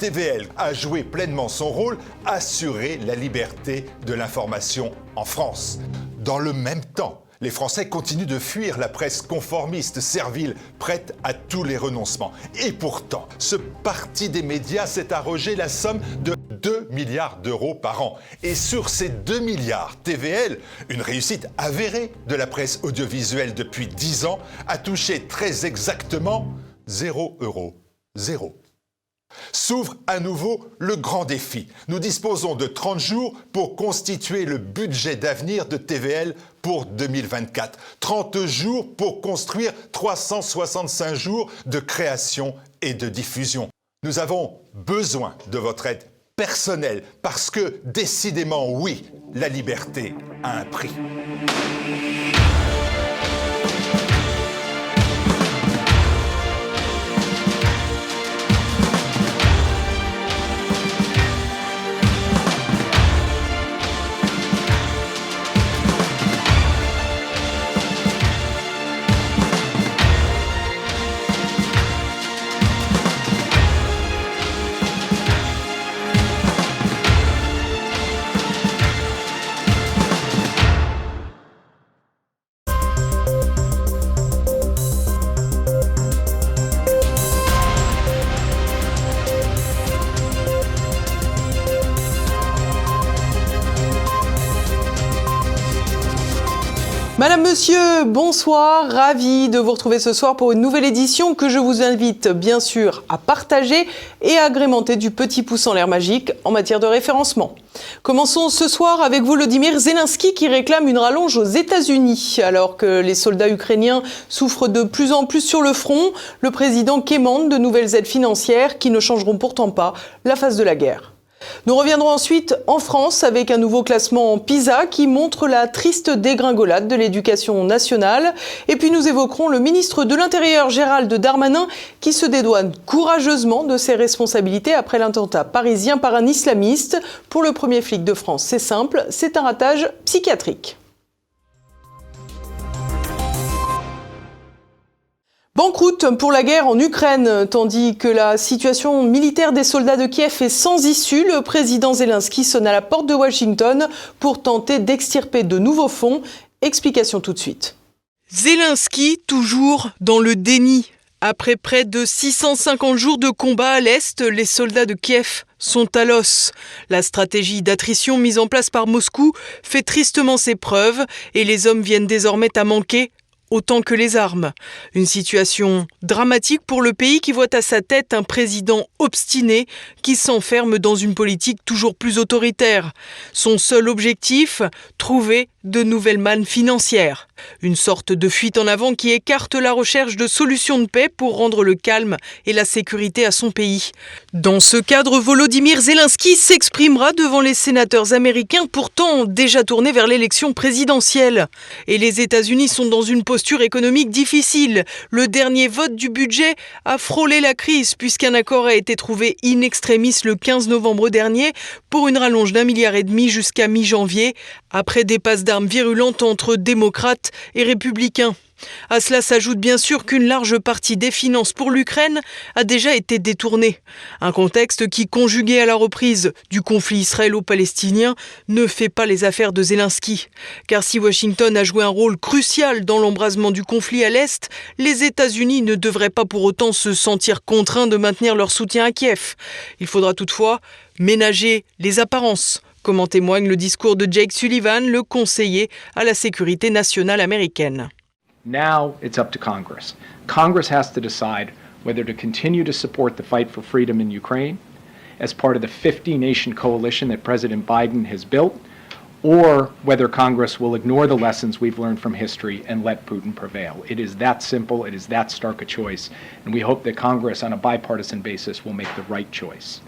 TVL a joué pleinement son rôle, assurer la liberté de l'information en France. Dans le même temps, les Français continuent de fuir la presse conformiste, servile, prête à tous les renoncements. Et pourtant, ce parti des médias s'est arrogé la somme de 2 milliards d'euros par an. Et sur ces 2 milliards, TVL, une réussite avérée de la presse audiovisuelle depuis 10 ans, a touché très exactement 0 euros. Zéro. S'ouvre à nouveau le grand défi. Nous disposons de 30 jours pour constituer le budget d'avenir de TVL pour 2024. 30 jours pour construire 365 jours de création et de diffusion. Nous avons besoin de votre aide personnelle parce que décidément, oui, la liberté a un prix. Monsieur, bonsoir, ravi de vous retrouver ce soir pour une nouvelle édition que je vous invite bien sûr à partager et à agrémenter du petit pouce en l'air magique en matière de référencement. Commençons ce soir avec Volodymyr Zelensky qui réclame une rallonge aux États-Unis. Alors que les soldats ukrainiens souffrent de plus en plus sur le front, le président quémande de nouvelles aides financières qui ne changeront pourtant pas la phase de la guerre. Nous reviendrons ensuite en France avec un nouveau classement PISA qui montre la triste dégringolade de l'éducation nationale. Et puis nous évoquerons le ministre de l'Intérieur Gérald Darmanin qui se dédouane courageusement de ses responsabilités après l'attentat parisien par un islamiste. Pour le premier flic de France, c'est simple, c'est un ratage psychiatrique. Banqueroute pour la guerre en Ukraine, tandis que la situation militaire des soldats de Kiev est sans issue, le président Zelensky sonne à la porte de Washington pour tenter d'extirper de nouveaux fonds. Explication tout de suite. Zelensky, toujours dans le déni. Après près de 650 jours de combat à l'Est, les soldats de Kiev sont à l'os. La stratégie d'attrition mise en place par Moscou fait tristement ses preuves et les hommes viennent désormais à manquer autant que les armes. Une situation dramatique pour le pays qui voit à sa tête un président obstiné qui s'enferme dans une politique toujours plus autoritaire. Son seul objectif, trouver de nouvelles mannes financières. Une sorte de fuite en avant qui écarte la recherche de solutions de paix pour rendre le calme et la sécurité à son pays. Dans ce cadre, Volodymyr Zelensky s'exprimera devant les sénateurs américains pourtant déjà tournés vers l'élection présidentielle. Et les États-Unis sont dans une posture économique difficile. Le dernier vote du budget a frôlé la crise puisqu'un accord a été trouvé in extremis le 15 novembre dernier pour une rallonge d'un milliard et demi jusqu'à mi-janvier après des passes d'armes virulentes entre démocrates et républicains. À cela s'ajoute bien sûr qu'une large partie des finances pour l'Ukraine a déjà été détournée. Un contexte qui, conjugué à la reprise du conflit israélo-palestinien, ne fait pas les affaires de Zelensky. Car si Washington a joué un rôle crucial dans l'embrasement du conflit à l'Est, les États-Unis ne devraient pas pour autant se sentir contraints de maintenir leur soutien à Kiev. Il faudra toutefois ménager les apparences comme en témoigne le discours de Jake Sullivan, le conseiller à la sécurité nationale américaine. Now it's up to Congress. Congress has to decide whether to continue to support the fight for freedom in Ukraine as part of the 50 nation coalition that President Biden has built, or whether Congress will ignore the lessons we've learned from history and let Putin prevail. It is that simple, it is that stark a choice, and we hope that Congress, on a bipartisan basis, will make the right choice.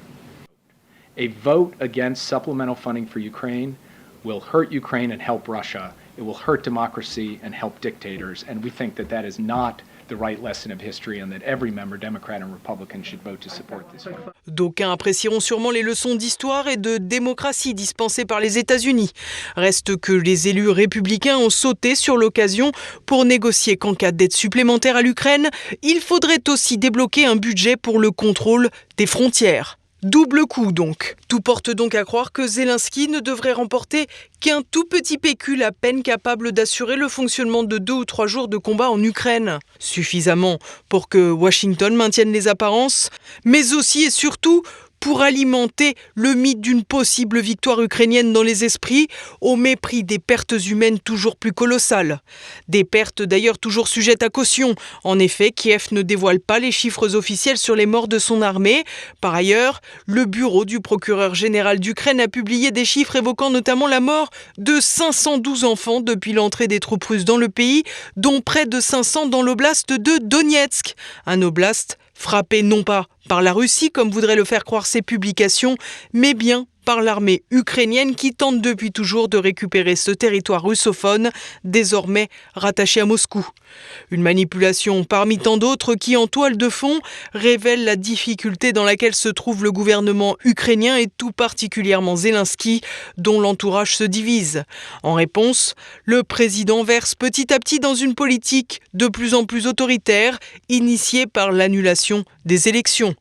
A vote against supplemental funding for Ukraine will hurt Ukraine and help Russia. It will hurt democracy and help dictators. And we think that that is not the right lesson of history and that every member, Democrat and Republican, should vote to support this. D'aucuns apprécieront sûrement les leçons d'histoire et de démocratie dispensées par les États-Unis. Reste que les élus républicains ont sauté sur l'occasion pour négocier qu'en cas d'aide supplémentaire à l'Ukraine, il faudrait aussi débloquer un budget pour le contrôle des frontières. Double coup donc. Tout porte donc à croire que Zelensky ne devrait remporter qu'un tout petit pécule à peine capable d'assurer le fonctionnement de deux ou trois jours de combat en Ukraine. Suffisamment pour que Washington maintienne les apparences, mais aussi et surtout pour alimenter le mythe d'une possible victoire ukrainienne dans les esprits, au mépris des pertes humaines toujours plus colossales. Des pertes d'ailleurs toujours sujettes à caution. En effet, Kiev ne dévoile pas les chiffres officiels sur les morts de son armée. Par ailleurs, le bureau du procureur général d'Ukraine a publié des chiffres évoquant notamment la mort de 512 enfants depuis l'entrée des troupes russes dans le pays, dont près de 500 dans l'oblast de Donetsk, un oblast frappé non pas par la Russie, comme voudraient le faire croire ses publications, mais bien par l'armée ukrainienne qui tente depuis toujours de récupérer ce territoire russophone, désormais rattaché à Moscou. Une manipulation parmi tant d'autres qui, en toile de fond, révèle la difficulté dans laquelle se trouve le gouvernement ukrainien et tout particulièrement Zelensky, dont l'entourage se divise. En réponse, le président verse petit à petit dans une politique de plus en plus autoritaire, initiée par l'annulation des élections.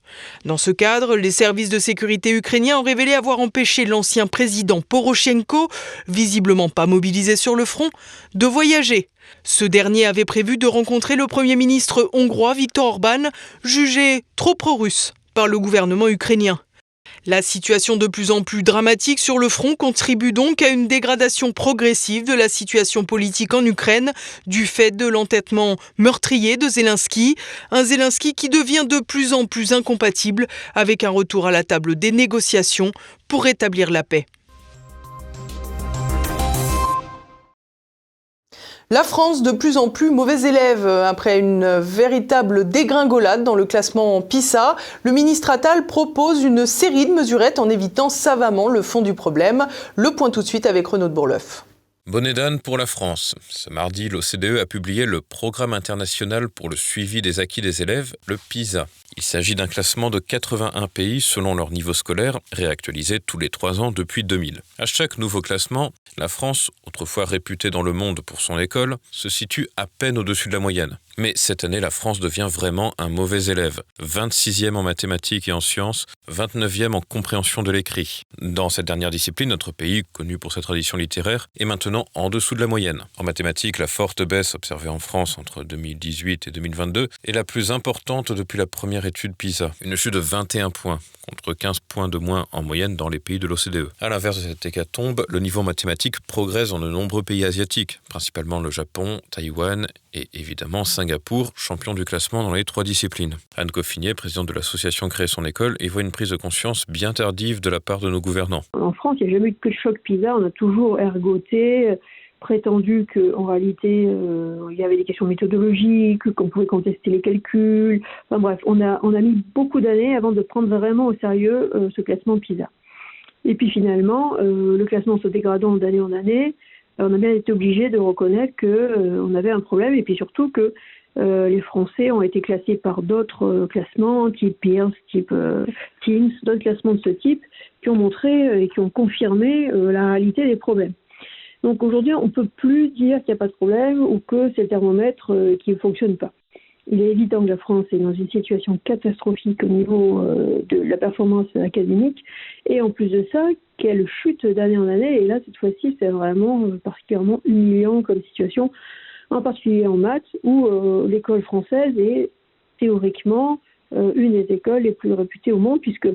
Dans ce cadre, les services de sécurité ukrainiens ont révélé avoir empêché l'ancien président Poroshenko, visiblement pas mobilisé sur le front, de voyager. Ce dernier avait prévu de rencontrer le Premier ministre hongrois Viktor Orban, jugé trop pro-russe par le gouvernement ukrainien. La situation de plus en plus dramatique sur le front contribue donc à une dégradation progressive de la situation politique en Ukraine du fait de l'entêtement meurtrier de Zelensky, un Zelensky qui devient de plus en plus incompatible avec un retour à la table des négociations pour rétablir la paix. La France, de plus en plus mauvais élève, après une véritable dégringolade dans le classement PISA, le ministre Attal propose une série de mesurettes en évitant savamment le fond du problème. Le point tout de suite avec Renaud de Bourleuf. Bonne d'âne pour la France. Ce mardi, l'OCDE a publié le Programme international pour le suivi des acquis des élèves, le PISA. Il s'agit d'un classement de 81 pays selon leur niveau scolaire, réactualisé tous les trois ans depuis 2000. À chaque nouveau classement, la France, autrefois réputée dans le monde pour son école, se situe à peine au-dessus de la moyenne. Mais cette année, la France devient vraiment un mauvais élève. 26e en mathématiques et en sciences, 29e en compréhension de l'écrit. Dans cette dernière discipline, notre pays, connu pour sa tradition littéraire, est maintenant en dessous de la moyenne. En mathématiques, la forte baisse observée en France entre 2018 et 2022 est la plus importante depuis la première étude PISA, une chute de 21 points, contre 15 points de moins en moyenne dans les pays de l'OCDE. À l'inverse de cette hécatombe, le niveau mathématique progresse dans de nombreux pays asiatiques, principalement le Japon, Taïwan et évidemment Singapour, champion du classement dans les trois disciplines. Anne Coffinier, présidente de l'association Créer son école, y voit une prise de conscience bien tardive de la part de nos gouvernants. En France, il n'y a jamais eu que de choc PISA, on a toujours ergoté prétendu qu'en réalité, euh, il y avait des questions méthodologiques, qu'on pouvait contester les calculs. Enfin bref, on a, on a mis beaucoup d'années avant de prendre vraiment au sérieux euh, ce classement PISA. Et puis finalement, euh, le classement se dégradant d'année en année, on a bien été obligé de reconnaître qu'on avait un problème et puis surtout que les Français ont été classés par d'autres classements, type Pearce, type Teams, d'autres classements de ce type, qui ont montré et qui ont confirmé la réalité des problèmes. Donc aujourd'hui, on ne peut plus dire qu'il n'y a pas de problème ou que c'est le thermomètre euh, qui ne fonctionne pas. Il est évident que la France est dans une situation catastrophique au niveau euh, de la performance académique et en plus de ça, qu'elle chute d'année en année. Et là, cette fois-ci, c'est vraiment euh, particulièrement humiliant comme situation, en particulier en maths, où l'école française est théoriquement une des écoles les plus réputées au monde, puisque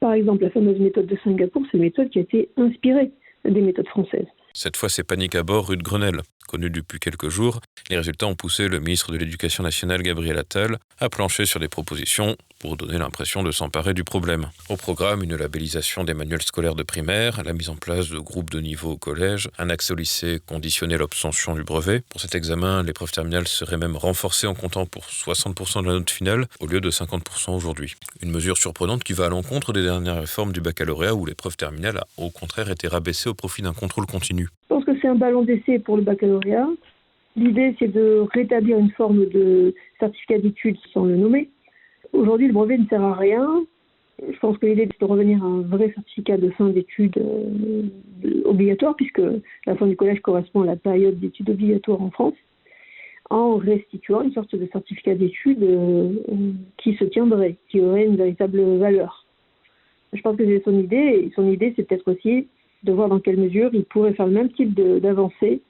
par exemple la fameuse méthode de Singapour, c'est une méthode qui a été inspirée des méthodes françaises. Cette fois, c'est panique à bord rue de Grenelle. Connu depuis quelques jours, les résultats ont poussé le ministre de l'Éducation nationale, Gabriel Attal, à plancher sur des propositions pour donner l'impression de s'emparer du problème. Au programme, une labellisation des manuels scolaires de primaire, la mise en place de groupes de niveau au collège, un accès au lycée conditionné l'obtention du brevet. Pour cet examen, l'épreuve terminale serait même renforcée en comptant pour 60% de la note finale au lieu de 50% aujourd'hui. Une mesure surprenante qui va à l'encontre des dernières réformes du baccalauréat où l'épreuve terminale a au contraire été rabaissée au profit d'un contrôle continu. Je pense que c'est un ballon d'essai pour le baccalauréat. L'idée, c'est de rétablir une forme de certificat d'études sans le nommer, Aujourd'hui, le brevet ne sert à rien. Je pense que l'idée, c'est de revenir à un vrai certificat de fin d'études euh, obligatoire, puisque la fin du collège correspond à la période d'études obligatoires en France, en restituant une sorte de certificat d'études euh, qui se tiendrait, qui aurait une véritable valeur. je pense que c'est son idée. Et son idée, c'est peut-être aussi de voir dans quelle mesure il pourrait faire le même type d'avancée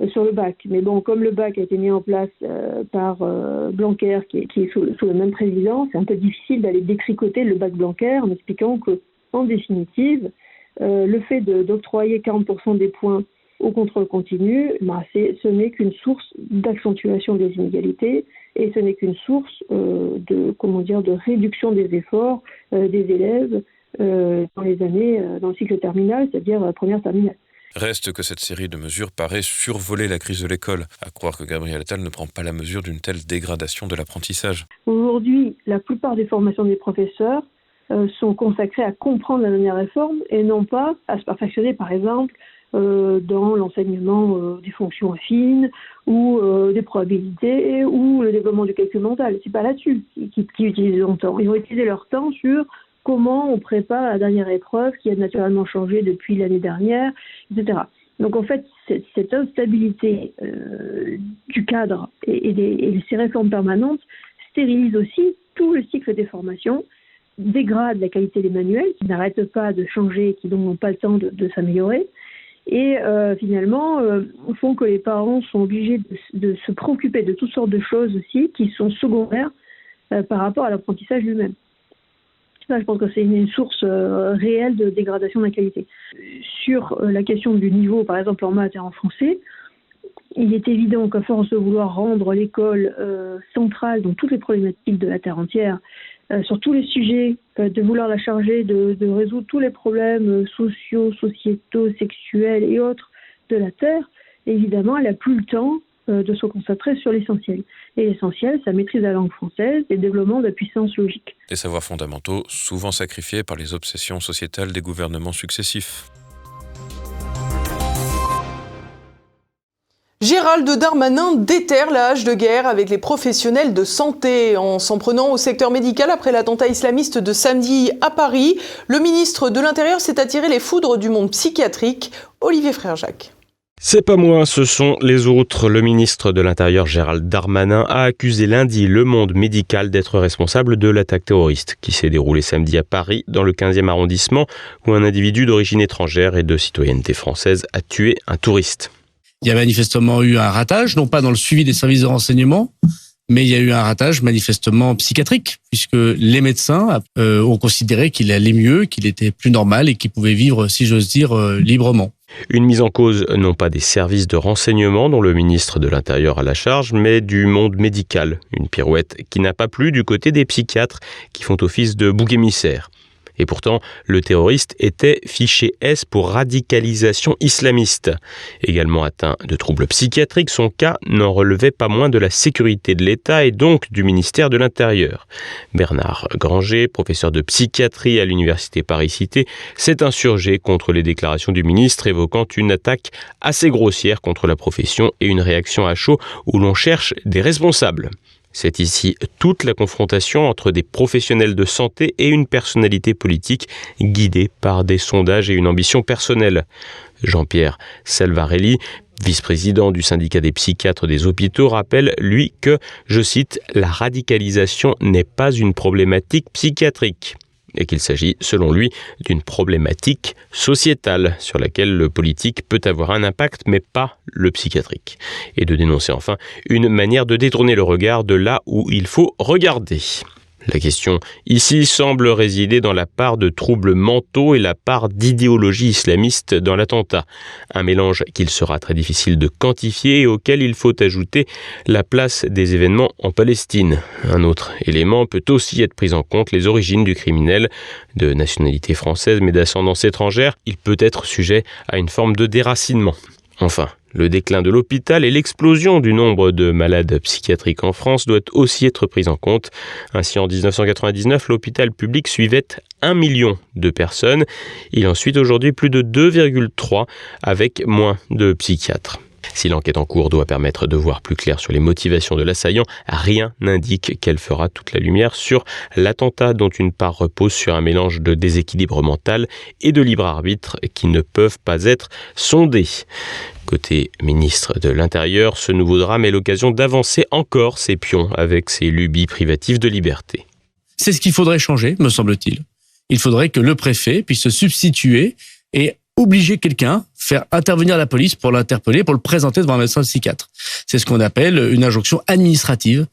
euh, sur le bac. Mais bon, comme le bac a été mis en place euh, par euh, Blanquer, qui est, sous, le même président, c'est un peu difficile d'aller détricoter le bac Blanquer en expliquant que, en définitive, le fait d'octroyer 40% des points au contrôle continu, bah, ce n'est qu'une source d'accentuation des inégalités et ce n'est qu'une source de comment dire de réduction des efforts des élèves dans les années dans le cycle terminal, c'est-à-dire première terminale. Reste que cette série de mesures paraît survoler la crise de l'école, à croire que Gabriel Attal ne prend pas la mesure d'une telle dégradation de l'apprentissage. Aujourd'hui, la plupart des formations des professeurs euh, sont consacrées à comprendre la dernière réforme et non pas à se perfectionner, par exemple, euh, dans l'enseignement euh, des fonctions affines ou des probabilités ou le développement du calcul mental. C'est pas là-dessus qu'ils utilisent leur temps. Ils vont utiliser leur temps sur comment on prépare la dernière épreuve qui a naturellement changé depuis l'année dernière, etc. Donc en fait, cette, instabilité euh, du cadre et, et, ces réformes permanentes stérilisent aussi tout le cycle des formations, dégradent la qualité des manuels qui n'arrêtent pas de changer, qui donc n'ont pas le temps de, s'améliorer, et euh, finalement euh, font que les parents sont obligés de, de, se préoccuper de toutes sortes de choses aussi qui sont secondaires par rapport à l'apprentissage lui-même je pense que c'est une source euh, réelle de dégradation de la qualité. Sur euh, la question du niveau, par exemple en maths et en français, il est évident qu'à force de vouloir rendre l'école euh, centrale dans toutes les problématiques de la Terre entière, sur tous les sujets, de vouloir la charger de, de, résoudre tous les problèmes sociaux, sociétaux, sexuels et autres de la Terre, évidemment, elle n'a plus le temps euh, de se concentrer sur l'essentiel. Et l'essentiel, ça maîtrise la langue française et le développement de la puissance logique. Des savoirs fondamentaux, souvent sacrifiés par les obsessions sociétales des gouvernements successifs. Gérald Darmanin déterre la hache de guerre avec les professionnels de santé. En s'en prenant au secteur médical après l'attentat islamiste de samedi à Paris, le ministre de l'Intérieur s'est attiré les foudres du monde psychiatrique, Olivier Frère-Jacques. C'est pas moi, ce sont les autres. Le ministre de l'Intérieur Gérald Darmanin a accusé lundi le monde médical d'être responsable de l'attaque terroriste qui s'est déroulée samedi à Paris dans le 15e arrondissement où un individu d'origine étrangère et de citoyenneté française a tué un touriste. Il y a manifestement eu un ratage, non pas dans le suivi des services de renseignement, mais il y a eu un ratage manifestement psychiatrique, puisque les médecins euh, ont considéré qu'il allait mieux, qu'il était plus normal et qu'il pouvait vivre, si j'ose dire, euh, librement. Une mise en cause non pas des services de renseignement dont le ministre de l'Intérieur a la charge, mais du monde médical. Une pirouette qui n'a pas plu du côté des psychiatres qui font office de bouc émissaire. Et pourtant, le terroriste était fiché S pour radicalisation islamiste. Également atteint de troubles psychiatriques, son cas n'en relevait pas moins de la sécurité de l'État et donc du ministère de l'Intérieur. Bernard Granger, professeur de psychiatrie à l'université Paris-Cité, s'est insurgé contre les déclarations du ministre évoquant une attaque assez grossière contre la profession et une réaction à chaud où l'on cherche des responsables. C'est ici toute la confrontation entre des professionnels de santé et une personnalité politique guidée par des sondages et une ambition personnelle. Jean-Pierre Salvarelli, vice-président du syndicat des psychiatres des hôpitaux, rappelle, lui, que, je cite, la radicalisation n'est pas une problématique psychiatrique et qu'il s'agit, selon lui, d'une problématique sociétale sur laquelle le politique peut avoir un impact, mais pas le psychiatrique. Et de dénoncer enfin une manière de détourner le regard de là où il faut regarder. La question ici semble résider dans la part de troubles mentaux et la part d'idéologie islamiste dans l'attentat. Un mélange qu'il sera très difficile de quantifier et auquel il faut ajouter la place des événements en Palestine. Un autre élément peut aussi être pris en compte, les origines du criminel de nationalité française mais d'ascendance étrangère. Il peut être sujet à une forme de déracinement. Enfin, le déclin de l'hôpital et l'explosion du nombre de malades psychiatriques en France doit aussi être pris en compte. Ainsi, en 1999, l'hôpital public suivait 1 million de personnes. Il en suit aujourd'hui plus de 2,3 avec moins de psychiatres. Si l'enquête en cours doit permettre de voir plus clair sur les motivations de l'assaillant, rien n'indique qu'elle fera toute la lumière sur l'attentat dont une part repose sur un mélange de déséquilibre mental et de libre arbitre qui ne peuvent pas être sondés. Côté ministre de l'Intérieur, ce nouveau drame est l'occasion d'avancer encore ses pions avec ses lubies privatives de liberté. C'est ce qu'il faudrait changer, me semble-t-il. il faudrait que le préfet puisse se substituer et obliger quelqu'un, faire intervenir la police pour l'interpeller, pour le présenter devant un médecin psychiatre. C'est ce qu'on appelle une injonction administrative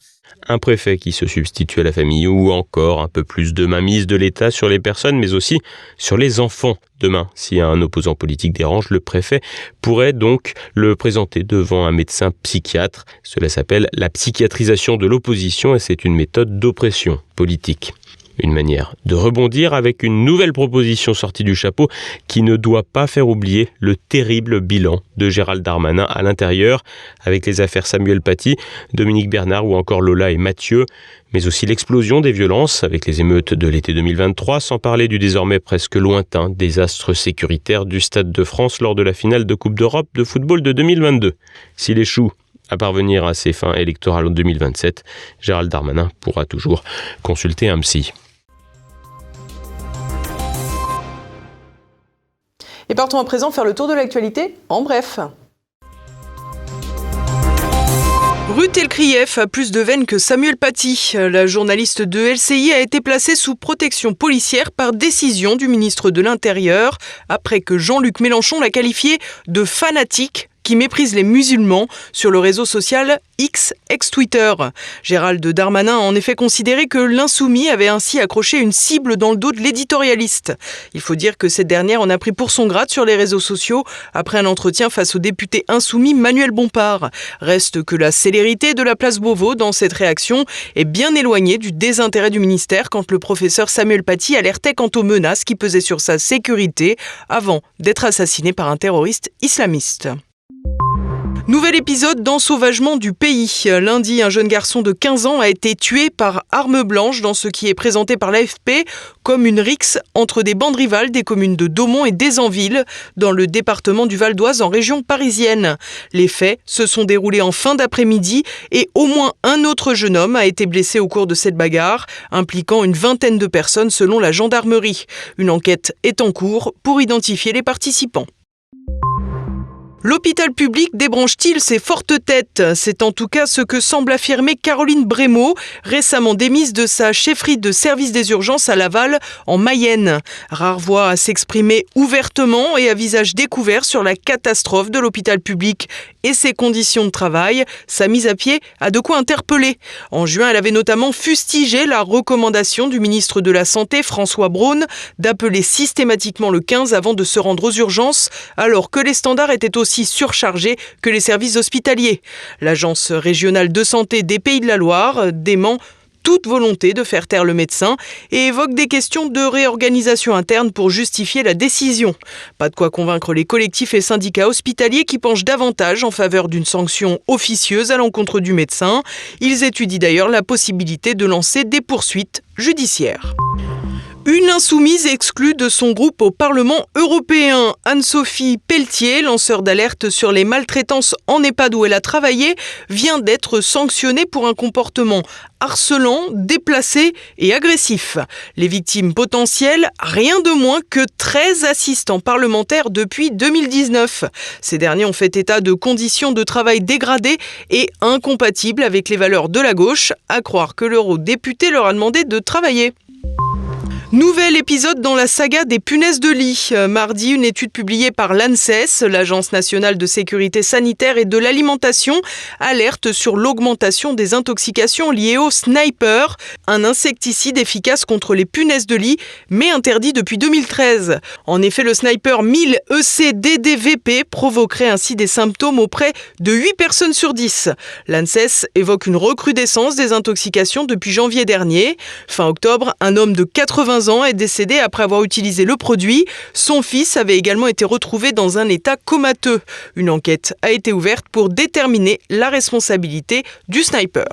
un préfet qui se substitue à la famille ou encore un peu plus de mainmise de l'État sur les personnes mais aussi sur les enfants. Demain, si un opposant politique dérange, le préfet pourrait donc le présenter devant un médecin psychiatre. Cela s'appelle la psychiatrisation de l'opposition et c'est une méthode d'oppression politique. Une manière de rebondir avec une nouvelle proposition sortie du chapeau qui ne doit pas faire oublier le terrible bilan de Gérald Darmanin à l'intérieur avec les affaires Samuel Paty, Dominique Bernard ou encore Lola et Mathieu, mais aussi l'explosion des violences avec les émeutes de l'été 2023, sans parler du désormais presque lointain désastre sécuritaire du Stade de France lors de la finale de Coupe d'Europe de football de 2022. S'il échoue à parvenir à ses fins électorales en 2027, Gérald Darmanin pourra toujours consulter un psy. Et partons à présent faire le tour de l'actualité en bref. Ruth Elkrieff a plus de veine que Samuel Paty. La journaliste de LCI a été placée sous protection policière par décision du ministre de l'Intérieur après que Jean-Luc Mélenchon l'a qualifiée de fanatique qui méprise les musulmans sur le réseau social X, ex-Twitter. Gérald Darmanin a en effet considéré que l'insoumis avait ainsi accroché une cible dans le dos de l'éditorialiste. Il faut dire que cette dernière en a pris pour son grade sur les réseaux sociaux après un entretien face au député insoumis Manuel Bompard. Reste que la célérité de la place Beauvau dans cette réaction est bien éloignée du désintérêt du ministère quand le professeur Samuel Paty alertait quant aux menaces qui pesaient sur sa sécurité avant d'être assassiné par un terroriste islamiste. Nouvel épisode d'ensauvagement du pays. Lundi, un jeune garçon de 15 ans a été tué par arme blanche dans ce qui est présenté par l'AFP comme une rixe entre des bandes rivales des communes de Daumont et d'Ezanville, dans le département du Val d'Oise en région parisienne. Les faits se sont déroulés en fin d'après-midi et au moins un autre jeune homme a été blessé au cours de cette bagarre, impliquant une vingtaine de personnes selon la gendarmerie. Une enquête est en cours pour identifier les participants. L'hôpital public débranche-t-il ses fortes têtes? C'est en tout cas ce que semble affirmer Caroline Brémaud, récemment démise de sa chefferie de service des urgences à Laval, en Mayenne. Rare voix à s'exprimer ouvertement et à visage découvert sur la catastrophe de l'hôpital public et ses conditions de travail. Sa mise à pied a de quoi interpeller. En juin, elle avait notamment fustigé la recommandation du ministre de la Santé, François Braun, d'appeler systématiquement le 15 avant de se rendre aux urgences, alors que les standards étaient aussi surchargés que les services hospitaliers. L'Agence régionale de santé des Pays de la Loire dément toute volonté de faire taire le médecin et évoque des questions de réorganisation interne pour justifier la décision. Pas de quoi convaincre les collectifs et syndicats hospitaliers qui penchent davantage en faveur d'une sanction officieuse à l'encontre du médecin. Ils étudient d'ailleurs la possibilité de lancer des poursuites judiciaires. Une insoumise exclue de son groupe au Parlement européen, Anne-Sophie Pelletier, lanceur d'alerte sur les maltraitances en EHPAD où elle a travaillé, vient d'être sanctionnée pour un comportement harcelant, déplacé et agressif. Les victimes potentielles, rien de moins que 13 assistants parlementaires depuis 2019. Ces derniers ont fait état de conditions de travail dégradées et incompatibles avec les valeurs de la gauche, à croire que l'eurodéputé leur a demandé de travailler. Nouvel épisode dans la saga des punaises de lit. Euh, mardi, une étude publiée par l'ANSES, l'Agence nationale de sécurité sanitaire et de l'alimentation, alerte sur l'augmentation des intoxications liées au sniper, un insecticide efficace contre les punaises de lit, mais interdit depuis 2013. En effet, le sniper 1000 ECDDVP provoquerait ainsi des symptômes auprès de 8 personnes sur 10. L'ANSES évoque une recrudescence des intoxications depuis janvier dernier. Fin octobre, un homme de 80 ans est décédé après avoir utilisé le produit. Son fils avait également été retrouvé dans un état comateux. Une enquête a été ouverte pour déterminer la responsabilité du sniper.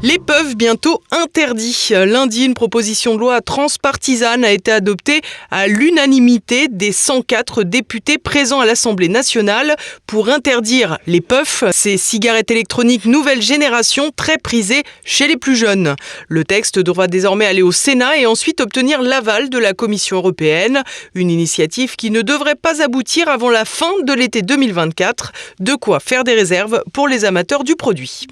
Les bientôt interdits. Lundi, une proposition de loi transpartisane a été adoptée à l'unanimité des 104 députés présents à l'Assemblée nationale pour interdire les puffs, ces cigarettes électroniques nouvelle génération très prisées chez les plus jeunes. Le texte devra désormais aller au Sénat et ensuite obtenir l'aval de la Commission européenne, une initiative qui ne devrait pas aboutir avant la fin de l'été 2024, de quoi faire des réserves pour les amateurs du produit.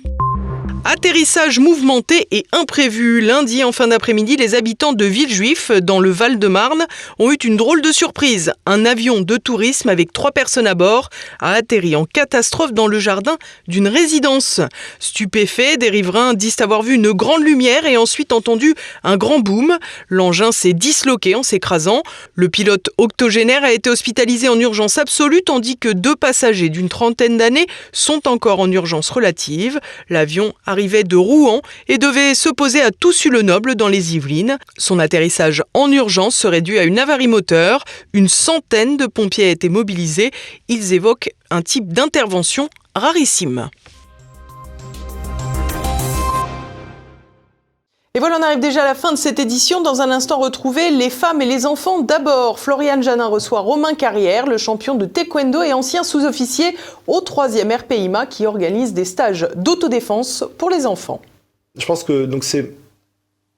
Atterrissage mouvementé et imprévu. Lundi en fin d'après-midi, les habitants de Villejuif, dans le Val-de-Marne, ont eu une drôle de surprise. Un avion de tourisme avec trois personnes à bord a atterri en catastrophe dans le jardin d'une résidence. Stupéfaits, des riverains disent avoir vu une grande lumière et ensuite entendu un grand boom. L'engin s'est disloqué en s'écrasant. Le pilote octogénaire a été hospitalisé en urgence absolue tandis que deux passagers d'une trentaine d'années sont encore en urgence relative. L'avion a arrivait de Rouen et devait se poser à Toussus-le-Noble dans les Yvelines. Son atterrissage en urgence serait dû à une avarie moteur. Une centaine de pompiers a été mobilisés. Ils évoquent un type d'intervention rarissime. Et voilà, on arrive déjà à la fin de cette édition. Dans un instant, retrouver les femmes et les enfants. D'abord, Floriane Janin reçoit Romain Carrière, le champion de taekwondo et ancien sous-officier au 3e RPIMA qui organise des stages d'autodéfense pour les enfants. Je pense que c'est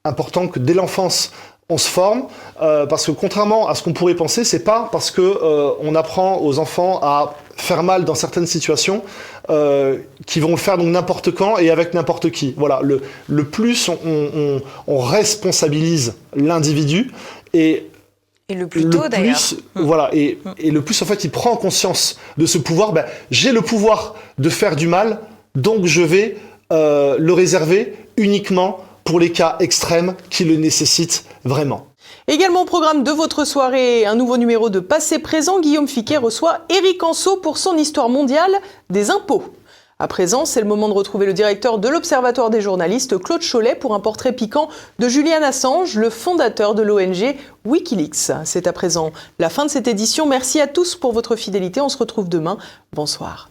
important que dès l'enfance, on se forme euh, parce que contrairement à ce qu'on pourrait penser, c'est pas parce que euh, apprend aux enfants à faire mal dans certaines situations euh, qui vont le faire donc n'importe quand et avec n'importe qui. Voilà, le, le plus on, on, on responsabilise l'individu et et le plus tôt d'ailleurs. Mmh. Voilà, et, mmh. et, le plus en fait il prend conscience de ce pouvoir, ben, j'ai le pouvoir de faire du mal, donc je vais euh, le réserver uniquement pour les cas extrêmes qui le nécessitent vraiment. Également au programme de votre soirée, un nouveau numéro de Passé Présent. Guillaume Fiquet reçoit Éric Anso pour son histoire mondiale des impôts. À présent, c'est le moment de retrouver le directeur de l'Observatoire des journalistes, Claude Cholet, pour un portrait piquant de Julian Assange, le fondateur de l'ONG Wikileaks. C'est à présent la fin de cette édition. Merci à tous pour votre fidélité. On se retrouve demain. Bonsoir.